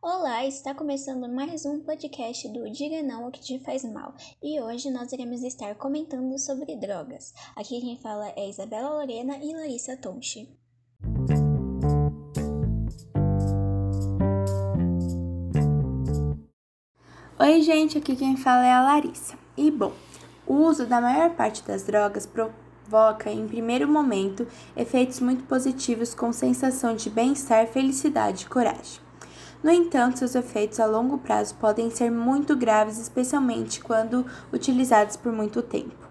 Olá, está começando mais um podcast do Diga Não ao que te faz mal e hoje nós iremos estar comentando sobre drogas. Aqui quem fala é Isabela Lorena e Larissa Tonchi. Oi, gente, aqui quem fala é a Larissa. E bom, o uso da maior parte das drogas provoca, em primeiro momento, efeitos muito positivos com sensação de bem-estar, felicidade e coragem. No entanto, seus efeitos a longo prazo podem ser muito graves, especialmente quando utilizados por muito tempo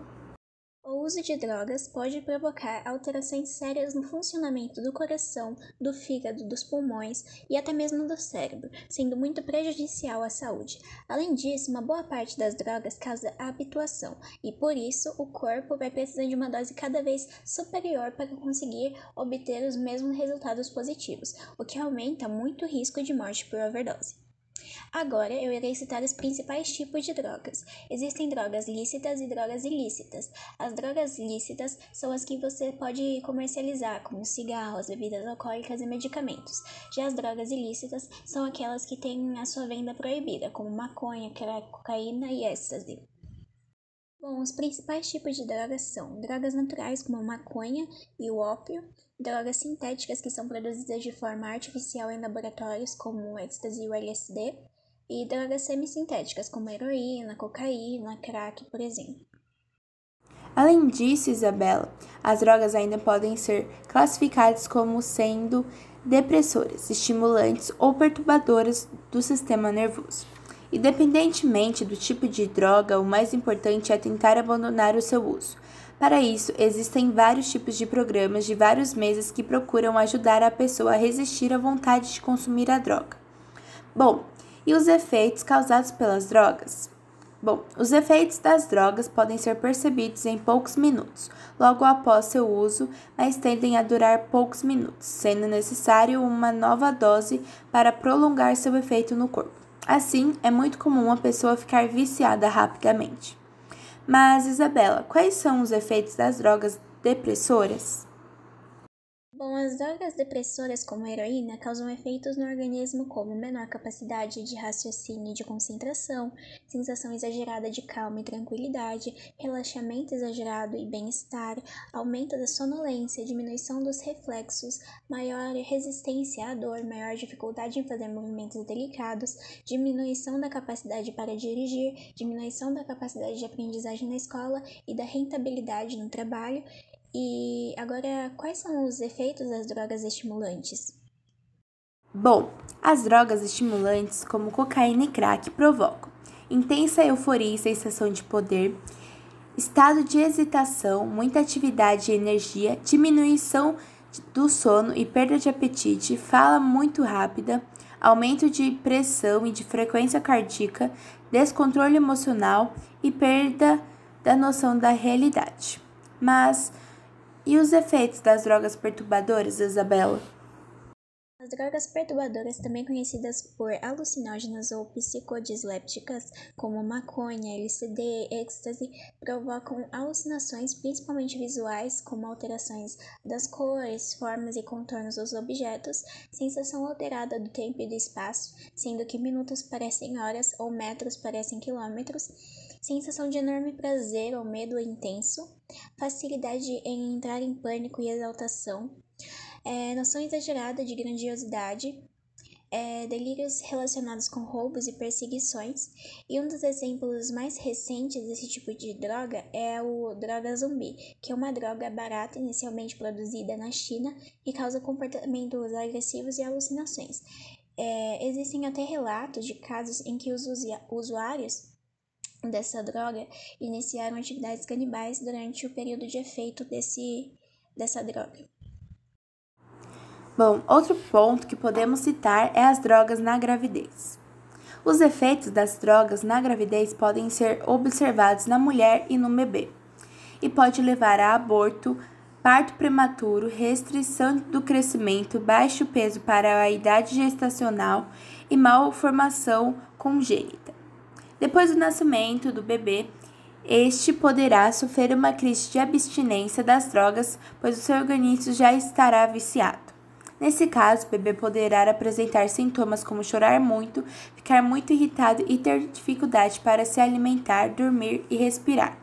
uso de drogas pode provocar alterações sérias no funcionamento do coração, do fígado, dos pulmões e até mesmo do cérebro, sendo muito prejudicial à saúde. Além disso, uma boa parte das drogas causa habituação e por isso o corpo vai precisar de uma dose cada vez superior para conseguir obter os mesmos resultados positivos, o que aumenta muito o risco de morte por overdose. Agora eu irei citar os principais tipos de drogas. Existem drogas lícitas e drogas ilícitas. As drogas lícitas são as que você pode comercializar, como cigarros, bebidas alcoólicas e medicamentos. Já as drogas ilícitas são aquelas que têm a sua venda proibida, como maconha, crack, cocaína e êxtase. Bom, os principais tipos de drogas são drogas naturais, como a maconha e o ópio, drogas sintéticas que são produzidas de forma artificial em laboratórios, como o êxtase e o LSD, e drogas semissintéticas, como heroína, cocaína, crack, por exemplo. Além disso, Isabela, as drogas ainda podem ser classificadas como sendo depressoras, estimulantes ou perturbadoras do sistema nervoso. Independentemente do tipo de droga, o mais importante é tentar abandonar o seu uso. Para isso, existem vários tipos de programas de vários meses que procuram ajudar a pessoa a resistir à vontade de consumir a droga. Bom, e os efeitos causados pelas drogas? Bom, os efeitos das drogas podem ser percebidos em poucos minutos, logo após seu uso, mas tendem a durar poucos minutos, sendo necessário uma nova dose para prolongar seu efeito no corpo. Assim, é muito comum a pessoa ficar viciada rapidamente. Mas, Isabela, quais são os efeitos das drogas depressoras? Bom, as drogas depressoras como a heroína causam efeitos no organismo como menor capacidade de raciocínio e de concentração, sensação exagerada de calma e tranquilidade, relaxamento exagerado e bem-estar, aumento da sonolência, diminuição dos reflexos, maior resistência à dor, maior dificuldade em fazer movimentos delicados, diminuição da capacidade para dirigir, diminuição da capacidade de aprendizagem na escola e da rentabilidade no trabalho e agora, quais são os efeitos das drogas estimulantes? Bom, as drogas estimulantes, como cocaína e crack, provocam intensa euforia e sensação de poder, estado de excitação, muita atividade e energia, diminuição do sono e perda de apetite, fala muito rápida, aumento de pressão e de frequência cardíaca, descontrole emocional e perda da noção da realidade. Mas e os efeitos das drogas perturbadoras, Isabela? As drogas perturbadoras, também conhecidas por alucinógenas ou psicodislépticas, como maconha, LSD, êxtase, provocam alucinações, principalmente visuais, como alterações das cores, formas e contornos dos objetos, sensação alterada do tempo e do espaço, sendo que minutos parecem horas ou metros parecem quilômetros, sensação de enorme prazer ou medo intenso, facilidade em entrar em pânico e exaltação, é, noção exagerada de grandiosidade, é, delírios relacionados com roubos e perseguições, e um dos exemplos mais recentes desse tipo de droga é o droga zumbi, que é uma droga barata inicialmente produzida na China e causa comportamentos agressivos e alucinações. É, existem até relatos de casos em que os usuários dessa droga iniciaram atividades canibais durante o período de efeito desse, dessa droga. Bom, outro ponto que podemos citar é as drogas na gravidez. Os efeitos das drogas na gravidez podem ser observados na mulher e no bebê, e pode levar a aborto, parto prematuro, restrição do crescimento, baixo peso para a idade gestacional e malformação congênita. Depois do nascimento do bebê, este poderá sofrer uma crise de abstinência das drogas, pois o seu organismo já estará viciado. Nesse caso, o bebê poderá apresentar sintomas como chorar muito, ficar muito irritado e ter dificuldade para se alimentar, dormir e respirar,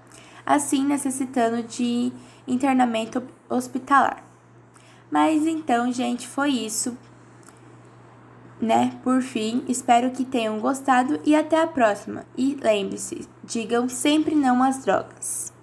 assim necessitando de internamento hospitalar. Mas então, gente, foi isso. Né? Por fim, espero que tenham gostado e até a próxima. E lembre-se, digam sempre não às drogas.